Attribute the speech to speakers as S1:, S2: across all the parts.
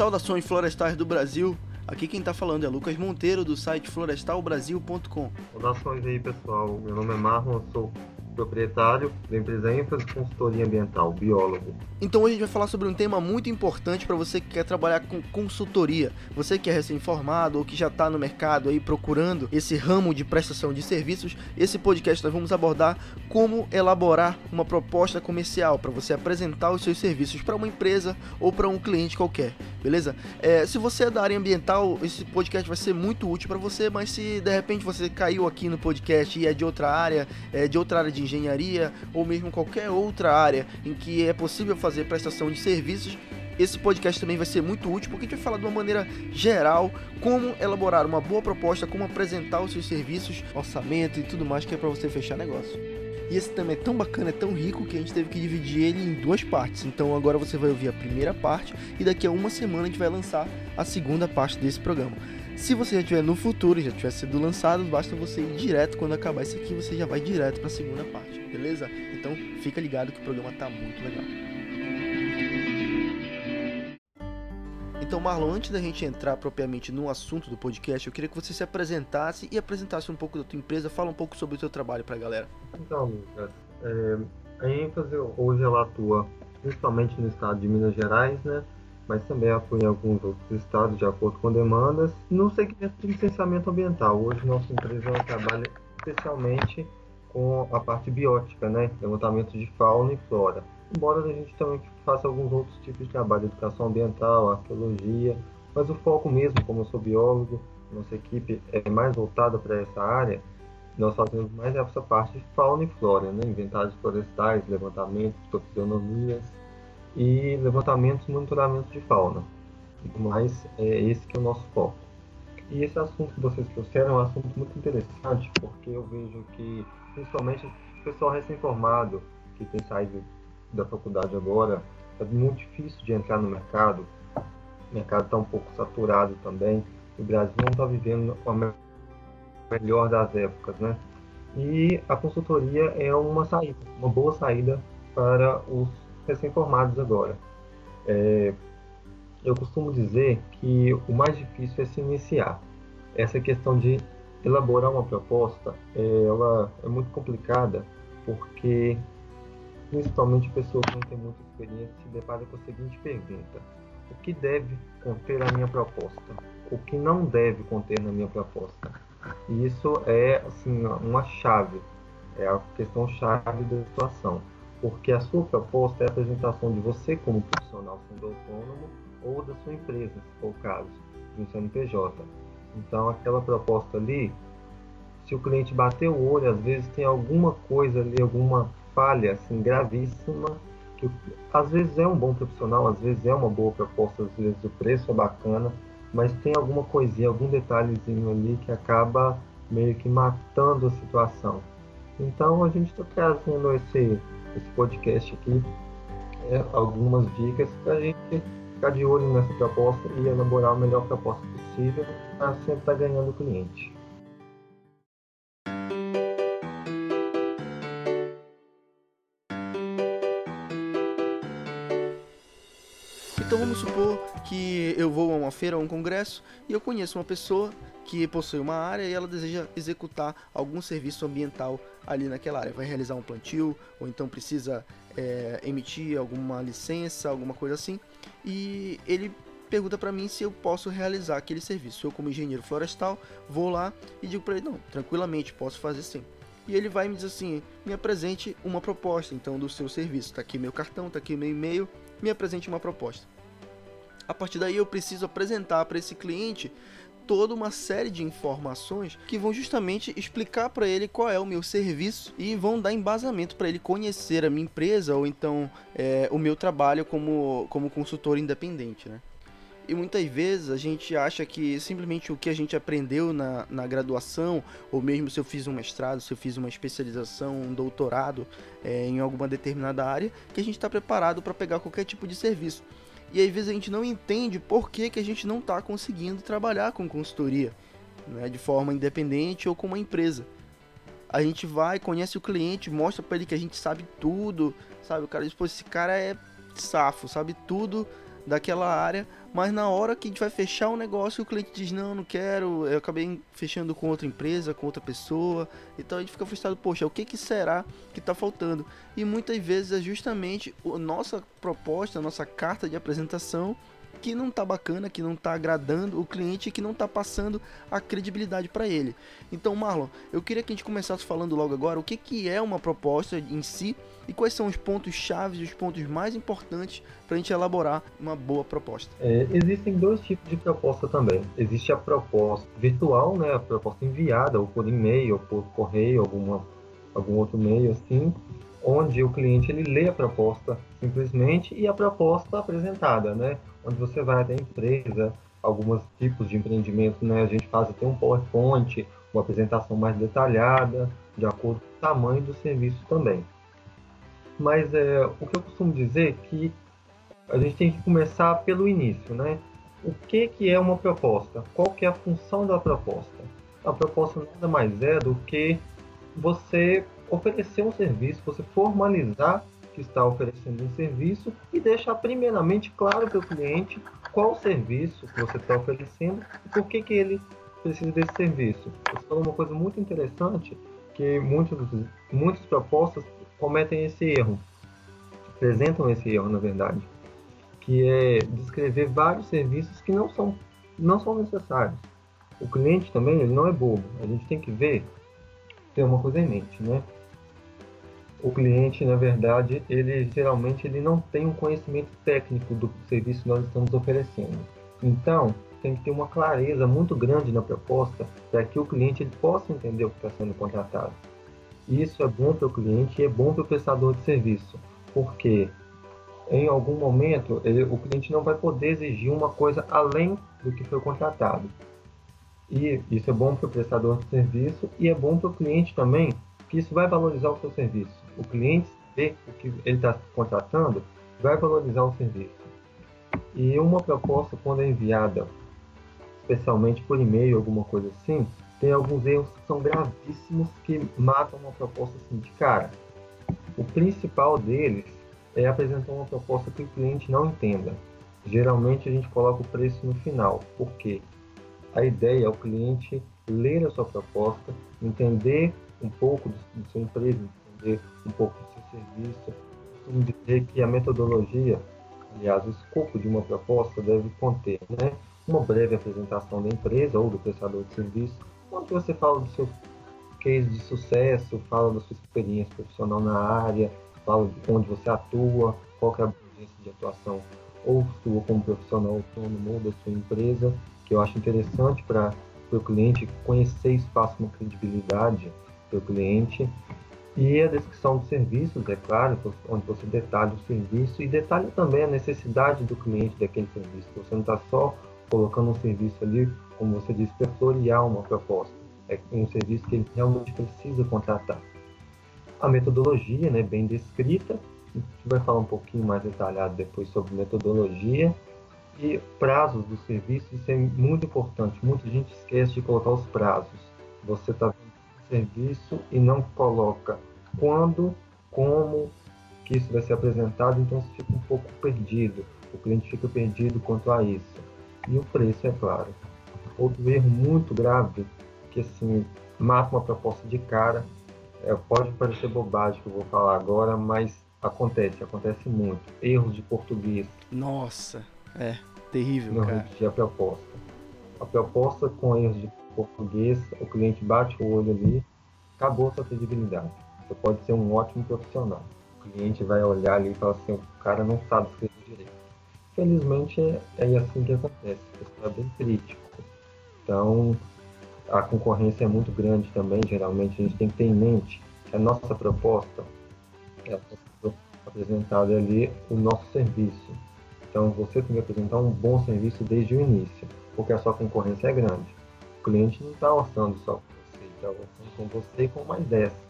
S1: Saudações florestais do Brasil. Aqui quem tá falando é Lucas Monteiro do site florestalbrasil.com.
S2: Saudações aí pessoal, meu nome é Marlon, sou proprietário da empresa ênfase consultoria ambiental, biólogo.
S1: Então hoje a gente vai falar sobre um tema muito importante para você que quer trabalhar com consultoria. Você que é recém-formado ou que já está no mercado aí procurando esse ramo de prestação de serviços, esse podcast nós vamos abordar como elaborar uma proposta comercial para você apresentar os seus serviços para uma empresa ou para um cliente qualquer, beleza? É, se você é da área ambiental, esse podcast vai ser muito útil para você, mas se de repente você caiu aqui no podcast e é de outra área, é de outra área de engenharia ou mesmo qualquer outra área em que é possível fazer prestação de serviços, esse podcast também vai ser muito útil porque a gente vai falar de uma maneira geral como elaborar uma boa proposta, como apresentar os seus serviços, orçamento e tudo mais que é para você fechar negócio. E esse tema é tão bacana, é tão rico que a gente teve que dividir ele em duas partes. Então agora você vai ouvir a primeira parte e daqui a uma semana a gente vai lançar a segunda parte desse programa. Se você já tiver no futuro, já tiver sido lançado, basta você ir direto quando acabar isso aqui, você já vai direto para a segunda parte, beleza? Então fica ligado que o programa tá muito legal. Então, Marlon, antes da gente entrar propriamente no assunto do podcast, eu queria que você se apresentasse e apresentasse um pouco da tua empresa, fala um pouco sobre o teu trabalho para a galera.
S2: Então, Lucas, é, a ênfase hoje ela atua principalmente no estado de Minas Gerais, né? Mas também atua em alguns outros estados de acordo com demandas. No segmento de licenciamento ambiental, hoje nossa empresa trabalha especialmente com a parte biótica, né? levantamento de fauna e flora. Embora a gente também faça alguns outros tipos de trabalho, educação ambiental, arqueologia, mas o foco mesmo, como eu sou biólogo, nossa equipe é mais voltada para essa área, nós fazemos mais essa parte de fauna e flora, né? inventários florestais, levantamentos, taxonomias, e levantamentos e monitoramento de fauna. Mas é esse que é o nosso foco. E esse assunto que vocês trouxeram é um assunto muito interessante, porque eu vejo que, principalmente o pessoal recém-formado, que tem saído da faculdade agora, é muito difícil de entrar no mercado. O mercado está um pouco saturado também. O Brasil não está vivendo a melhor das épocas, né? E a consultoria é uma saída, uma boa saída para os recém-formados agora. É, eu costumo dizer que o mais difícil é se iniciar. Essa questão de elaborar uma proposta, é, ela é muito complicada porque principalmente pessoas que não têm muita experiência se deparam com a seguinte pergunta: o que deve conter a minha proposta? O que não deve conter na minha proposta? E isso é assim uma chave, é a questão chave da situação porque a sua proposta é a apresentação de você como profissional sendo autônomo ou da sua empresa, se for o caso, de um CNPJ. Então, aquela proposta ali, se o cliente bater o olho, às vezes tem alguma coisa ali, alguma falha assim, gravíssima, que às vezes é um bom profissional, às vezes é uma boa proposta, às vezes o preço é bacana, mas tem alguma coisinha, algum detalhezinho ali que acaba meio que matando a situação. Então a gente está trazendo esse esse podcast aqui é algumas dicas para a gente ficar de olho nessa proposta e elaborar a melhor proposta possível para sempre estar tá ganhando cliente.
S1: Então vamos supor que eu vou a uma feira ou um congresso e eu conheço uma pessoa que possui uma área e ela deseja executar algum serviço ambiental ali naquela área. Vai realizar um plantio ou então precisa é, emitir alguma licença, alguma coisa assim. E ele pergunta para mim se eu posso realizar aquele serviço. Eu, como engenheiro florestal, vou lá e digo para ele: não, tranquilamente, posso fazer sim. E ele vai me dizer assim: me apresente uma proposta então do seu serviço. Tá aqui meu cartão, tá aqui meu e-mail, me apresente uma proposta. A partir daí eu preciso apresentar para esse cliente toda uma série de informações que vão justamente explicar para ele qual é o meu serviço e vão dar embasamento para ele conhecer a minha empresa ou então é, o meu trabalho como, como consultor independente, né? E muitas vezes a gente acha que simplesmente o que a gente aprendeu na, na graduação, ou mesmo se eu fiz um mestrado, se eu fiz uma especialização, um doutorado é, em alguma determinada área, que a gente está preparado para pegar qualquer tipo de serviço. E às vezes a gente não entende por que, que a gente não está conseguindo trabalhar com consultoria, né, de forma independente ou com uma empresa. A gente vai, conhece o cliente, mostra para ele que a gente sabe tudo, sabe? O cara diz, pô, esse cara é safo, sabe tudo daquela área, mas na hora que a gente vai fechar o negócio, o cliente diz: Não, não quero, eu acabei fechando com outra empresa, com outra pessoa. Então a gente fica frustrado: Poxa, o que, que será que está faltando? E muitas vezes é justamente a nossa proposta, a nossa carta de apresentação que não tá bacana, que não tá agradando o cliente, que não tá passando a credibilidade para ele. Então, Marlon, eu queria que a gente começasse falando logo agora o que, que é uma proposta em si e quais são os pontos chaves os pontos mais importantes para a gente elaborar uma boa proposta.
S2: É, existem dois tipos de proposta também. Existe a proposta virtual, né, a proposta enviada ou por e-mail, ou por correio, alguma, algum outro meio assim, onde o cliente ele lê a proposta simplesmente e a proposta apresentada, né? Onde você vai até a empresa, alguns tipos de empreendimento, né? A gente faz até um PowerPoint, uma apresentação mais detalhada, de acordo com o tamanho do serviço também. Mas é, o que eu costumo dizer é que a gente tem que começar pelo início, né? O que, que é uma proposta? Qual que é a função da proposta? A proposta nada mais é do que você oferecer um serviço, você formalizar que está oferecendo um serviço e deixar primeiramente claro para o cliente qual serviço que você está oferecendo e por que, que ele precisa desse serviço. Você falou uma coisa muito interessante, que muitas, muitas propostas cometem esse erro, apresentam esse erro, na verdade, que é descrever vários serviços que não são, não são necessários. O cliente também ele não é bobo, a gente tem que ver, ter uma coisa em mente, né? O cliente, na verdade, ele geralmente ele não tem um conhecimento técnico do serviço que nós estamos oferecendo. Então, tem que ter uma clareza muito grande na proposta para que o cliente ele possa entender o que está sendo contratado. Isso é bom para o cliente e é bom para o prestador de serviço, porque em algum momento ele, o cliente não vai poder exigir uma coisa além do que foi contratado. E isso é bom para o prestador de serviço e é bom para o cliente também, que isso vai valorizar o seu serviço o cliente vê o que ele está contratando, vai valorizar o serviço. E uma proposta, quando é enviada, especialmente por e-mail, alguma coisa assim, tem alguns erros que são gravíssimos que matam uma proposta assim de cara. O principal deles é apresentar uma proposta que o cliente não entenda. Geralmente a gente coloca o preço no final, porque a ideia é o cliente ler a sua proposta, entender um pouco do, do seu empresa, entender um pouco do seu serviço. Costumo dizer que a metodologia, aliás, o escopo de uma proposta deve conter né, uma breve apresentação da empresa ou do prestador de serviço, onde você fala do seu case de sucesso, fala da sua experiência profissional na área, fala de onde você atua, qual é a abrangência de atuação ou sua como profissional autônomo ou da sua empresa, que eu acho interessante para o cliente conhecer isso, passa uma credibilidade para o cliente e a descrição dos serviços, é claro, onde você detalha o serviço e detalha também a necessidade do cliente daquele serviço. Você não está só colocando um serviço ali, como você disse, para florear uma proposta. É um serviço que ele realmente precisa contratar. A metodologia, né, bem descrita, a gente vai falar um pouquinho mais detalhado depois sobre metodologia e prazos do serviço, isso é muito importante. Muita gente esquece de colocar os prazos. Você está serviço e não coloca quando, como que isso vai ser apresentado, então você fica um pouco perdido. O cliente fica perdido quanto a isso. E o preço, é claro. Outro erro muito grave, que assim, mata uma proposta de cara, é, pode parecer bobagem que eu vou falar agora, mas acontece, acontece muito. Erros de português.
S1: Nossa, é terrível, não cara.
S2: a proposta. A proposta com erros de português, o cliente bate o olho ali, acabou sua credibilidade. Você pode ser um ótimo profissional. O cliente vai olhar ali e falar assim, o cara não sabe escrever direito. Felizmente é assim que acontece, o pessoal é bem crítico. Então a concorrência é muito grande também, geralmente a gente tem que ter em mente que a nossa proposta é apresentada ali o nosso serviço. Então você tem que apresentar um bom serviço desde o início, porque a sua concorrência é grande. O cliente não está orçando só com você, está orçando com você e com mais 10.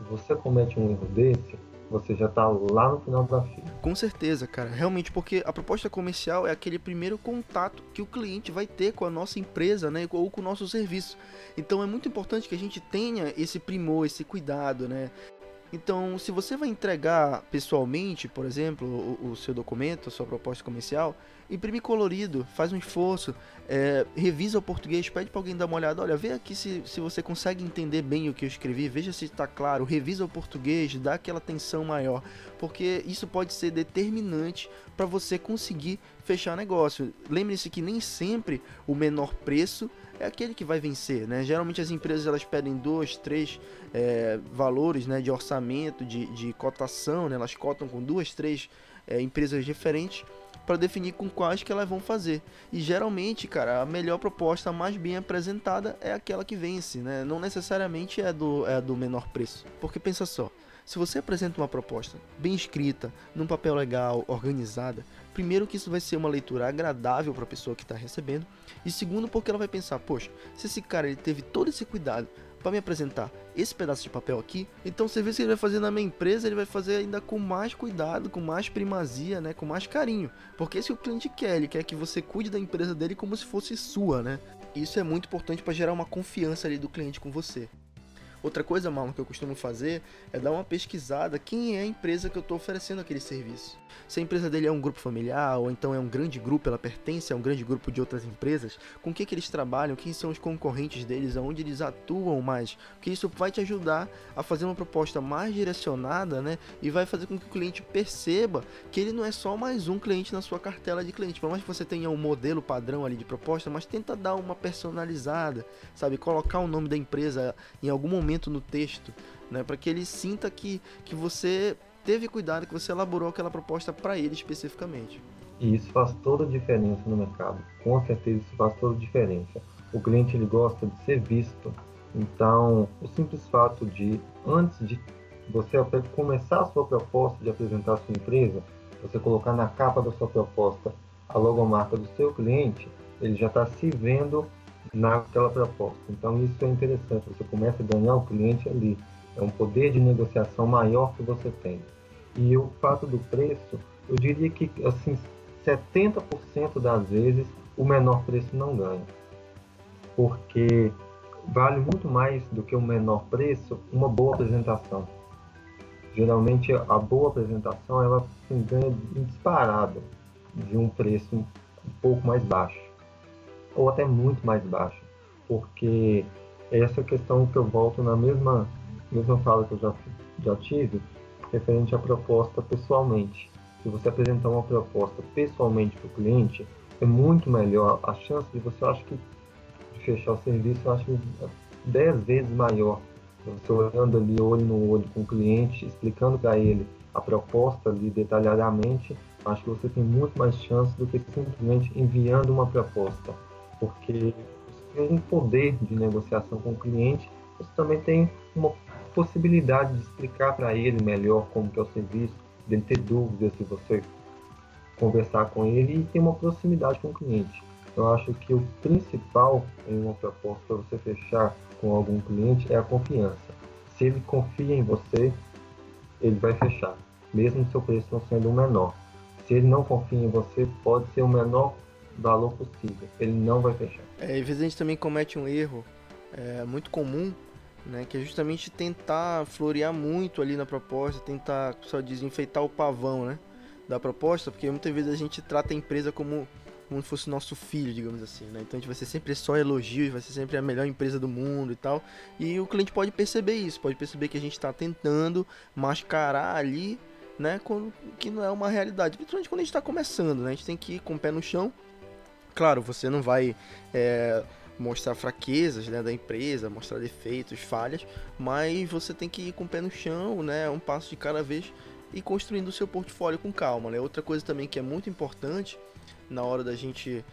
S2: Se você comete um erro desse, você já está lá no final da fila.
S1: Com certeza, cara. Realmente, porque a proposta comercial é aquele primeiro contato que o cliente vai ter com a nossa empresa, né? Ou com o nosso serviço. Então é muito importante que a gente tenha esse primor, esse cuidado, né? Então, se você vai entregar pessoalmente, por exemplo, o, o seu documento, a sua proposta comercial, imprime colorido, faz um esforço, é, revisa o português, pede para alguém dar uma olhada, olha, vê aqui se, se você consegue entender bem o que eu escrevi, veja se está claro, revisa o português, dá aquela atenção maior, porque isso pode ser determinante para você conseguir fechar negócio. Lembre-se que nem sempre o menor preço é aquele que vai vencer, né? Geralmente as empresas elas pedem dois, três é, valores, né, de orçamento, de, de cotação, né? Elas cotam com duas, três é, empresas diferentes para definir com quais que elas vão fazer. E geralmente, cara, a melhor proposta, mais bem apresentada é aquela que vence, né? Não necessariamente é do, é do menor preço. Porque pensa só, se você apresenta uma proposta bem escrita, num papel legal, organizada, primeiro que isso vai ser uma leitura agradável para a pessoa que está recebendo, e segundo porque ela vai pensar, poxa, se esse cara ele teve todo esse cuidado para me apresentar esse pedaço de papel aqui, então o serviço que ele vai fazer na minha empresa, ele vai fazer ainda com mais cuidado, com mais primazia, né, com mais carinho, porque esse é o cliente quer, ele quer que você cuide da empresa dele como se fosse sua, né? Isso é muito importante para gerar uma confiança ali do cliente com você. Outra coisa, Marlon, que eu costumo fazer é dar uma pesquisada quem é a empresa que eu estou oferecendo aquele serviço. Se a empresa dele é um grupo familiar ou então é um grande grupo, ela pertence a um grande grupo de outras empresas, com o que, que eles trabalham, quem são os concorrentes deles, aonde eles atuam mais. Porque isso vai te ajudar a fazer uma proposta mais direcionada, né? E vai fazer com que o cliente perceba que ele não é só mais um cliente na sua cartela de clientes. Por mais que você tenha um modelo padrão ali de proposta, mas tenta dar uma personalizada, sabe? Colocar o nome da empresa em algum momento momento no texto, né, para que ele sinta que, que você teve cuidado, que você elaborou aquela proposta para ele especificamente.
S2: E isso faz toda a diferença no mercado. Com certeza isso faz toda a diferença. O cliente ele gosta de ser visto. Então, o simples fato de antes de você começar a sua proposta de apresentar a sua empresa, você colocar na capa da sua proposta a logomarca do seu cliente, ele já está se vendo naquela proposta. Então isso é interessante, você começa a ganhar o cliente ali. É um poder de negociação maior que você tem. E o fato do preço, eu diria que assim 70% das vezes o menor preço não ganha. Porque vale muito mais do que o menor preço uma boa apresentação. Geralmente a boa apresentação ela assim, ganha disparado de um preço um pouco mais baixo ou até muito mais baixo, porque essa questão que eu volto na mesma, mesma fala que eu já, já tive, referente à proposta pessoalmente. Se você apresentar uma proposta pessoalmente para o cliente, é muito melhor. A chance de você, acho que, fechar o serviço, eu acho 10 vezes maior. Você olhando ali olho no olho com o cliente, explicando para ele a proposta ali detalhadamente, acho que você tem muito mais chance do que simplesmente enviando uma proposta porque você tem um poder de negociação com o cliente, você também tem uma possibilidade de explicar para ele melhor como que é o serviço, dele ter dúvidas se você conversar com ele e ter uma proximidade com o cliente. Eu acho que o principal em uma proposta para você fechar com algum cliente é a confiança. Se ele confia em você, ele vai fechar, mesmo seu preço não sendo o menor. Se ele não confia em você, pode ser o menor valor possível. Ele não vai fechar.
S1: É, às vezes a gente também comete um erro é, muito comum, né, que é justamente tentar florear muito ali na proposta, tentar, só desenfeitar o pavão, né, da proposta, porque muitas vezes a gente trata a empresa como como se fosse nosso filho, digamos assim, né? Então a gente vai ser sempre só elogios, vai ser sempre a melhor empresa do mundo e tal. E o cliente pode perceber isso, pode perceber que a gente está tentando mascarar ali, né? Que não é uma realidade. Principalmente quando a gente está começando, né? A gente tem que ir com o pé no chão Claro, você não vai é, mostrar fraquezas né, da empresa, mostrar defeitos, falhas, mas você tem que ir com o pé no chão, né, um passo de cada vez e construindo o seu portfólio com calma. Né? Outra coisa também que é muito importante na hora da gente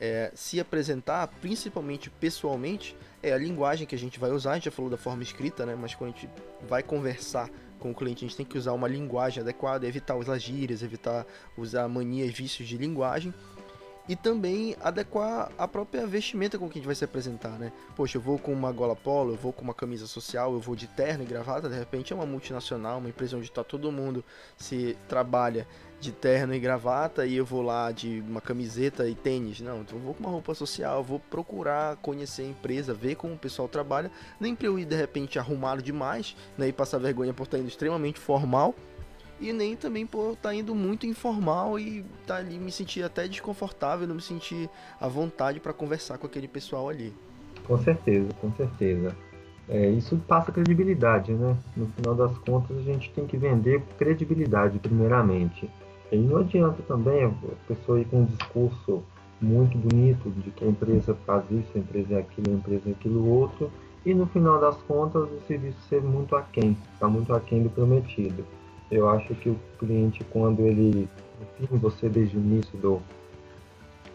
S1: é, se apresentar, principalmente pessoalmente, é a linguagem que a gente vai usar. A gente já falou da forma escrita, né? mas quando a gente vai conversar com o cliente, a gente tem que usar uma linguagem adequada, evitar usar gírias, evitar usar manias, vícios de linguagem e também adequar a própria vestimenta com que a gente vai se apresentar, né? Poxa, eu vou com uma gola polo, eu vou com uma camisa social, eu vou de terno e gravata, de repente é uma multinacional, uma empresa onde está todo mundo se trabalha de terno e gravata e eu vou lá de uma camiseta e tênis. Não, então eu vou com uma roupa social, vou procurar conhecer a empresa, ver como o pessoal trabalha, nem para eu ir de repente arrumado demais, né, e passar vergonha por estar indo extremamente formal e nem também por estar tá indo muito informal e tá ali me sentir até desconfortável, não me sentir à vontade para conversar com aquele pessoal ali.
S2: Com certeza, com certeza. É, isso passa credibilidade, né? No final das contas, a gente tem que vender credibilidade, primeiramente. E não adianta também a pessoa ir com um discurso muito bonito de que a empresa faz isso, a empresa é aquilo, a empresa é aquilo outro, e no final das contas o serviço ser muito aquém, está muito aquém do prometido. Eu acho que o cliente, quando ele, enfim, você desde o início do,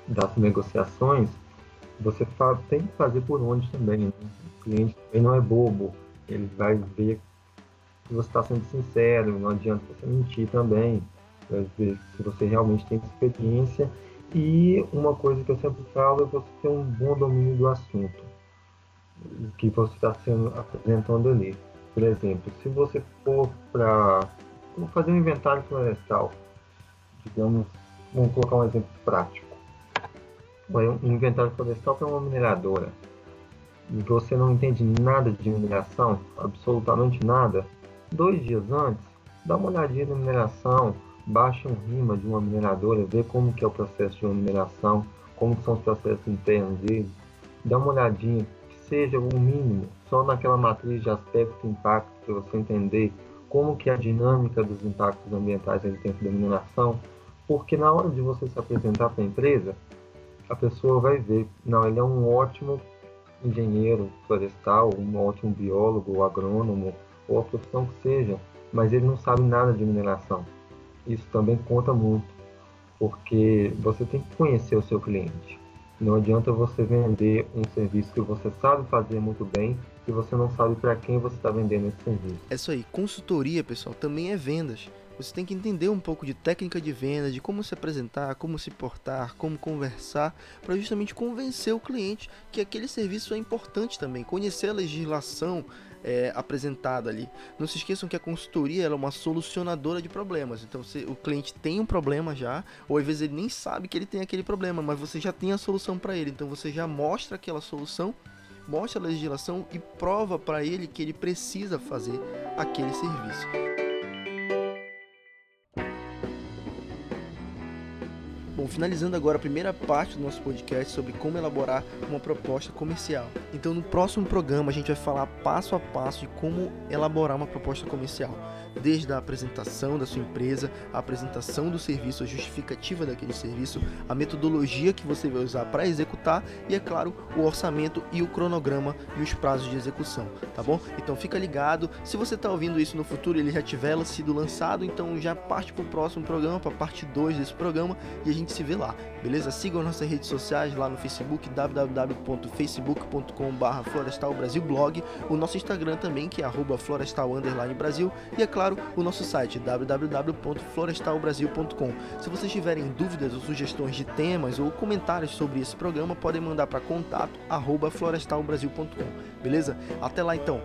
S2: das negociações, você tem que fazer por onde também. Né? O cliente também não é bobo, ele vai ver se você está sendo sincero, não adianta você mentir também, vai ver se você realmente tem experiência. E uma coisa que eu sempre falo é você ter um bom domínio do assunto que você está sendo apresentando ali. Por exemplo, se você for para Vamos fazer um inventário florestal. Digamos, vamos colocar um exemplo prático. Um inventário florestal para uma mineradora. E você não entende nada de mineração, absolutamente nada. Dois dias antes, dá uma olhadinha na mineração, baixa um rima de uma mineradora, vê como que é o processo de uma mineração, como são os processos internos dele. Dá uma olhadinha, que seja o mínimo, só naquela matriz de aspecto e impacto para você entender como que a dinâmica dos impactos ambientais ele tem da mineração, porque na hora de você se apresentar para a empresa, a pessoa vai ver, não, ele é um ótimo engenheiro florestal, um ótimo biólogo, agrônomo, ou a profissão que seja, mas ele não sabe nada de mineração. Isso também conta muito, porque você tem que conhecer o seu cliente. Não adianta você vender um serviço que você sabe fazer muito bem se você não sabe para quem você está vendendo esse serviço.
S1: É isso aí. Consultoria, pessoal, também é vendas. Você tem que entender um pouco de técnica de venda, de como se apresentar, como se portar, como conversar, para justamente convencer o cliente que aquele serviço é importante também. Conhecer a legislação é, apresentada ali. Não se esqueçam que a consultoria é uma solucionadora de problemas. Então, se o cliente tem um problema já, ou às vezes ele nem sabe que ele tem aquele problema, mas você já tem a solução para ele. Então, você já mostra aquela solução mostra a legislação e prova para ele que ele precisa fazer aquele serviço. Bom, finalizando agora a primeira parte do nosso podcast sobre como elaborar uma proposta comercial. Então, no próximo programa, a gente vai falar passo a passo de como elaborar uma proposta comercial, desde a apresentação da sua empresa, a apresentação do serviço, a justificativa daquele serviço, a metodologia que você vai usar para executar e, é claro, o orçamento e o cronograma e os prazos de execução, tá bom? Então, fica ligado. Se você está ouvindo isso no futuro, ele já tiver sido lançado, então já parte para o próximo programa, para a parte 2 desse programa, e a gente gente se vê lá, beleza? Sigam nossas redes sociais lá no Facebook, www.facebook.com.br Florestal Brasil Blog, o nosso Instagram também, que é arroba e é claro, o nosso site www.florestalbrasil.com. Se vocês tiverem dúvidas ou sugestões de temas ou comentários sobre esse programa, podem mandar para contato arroba florestalbrasil.com, beleza? Até lá então!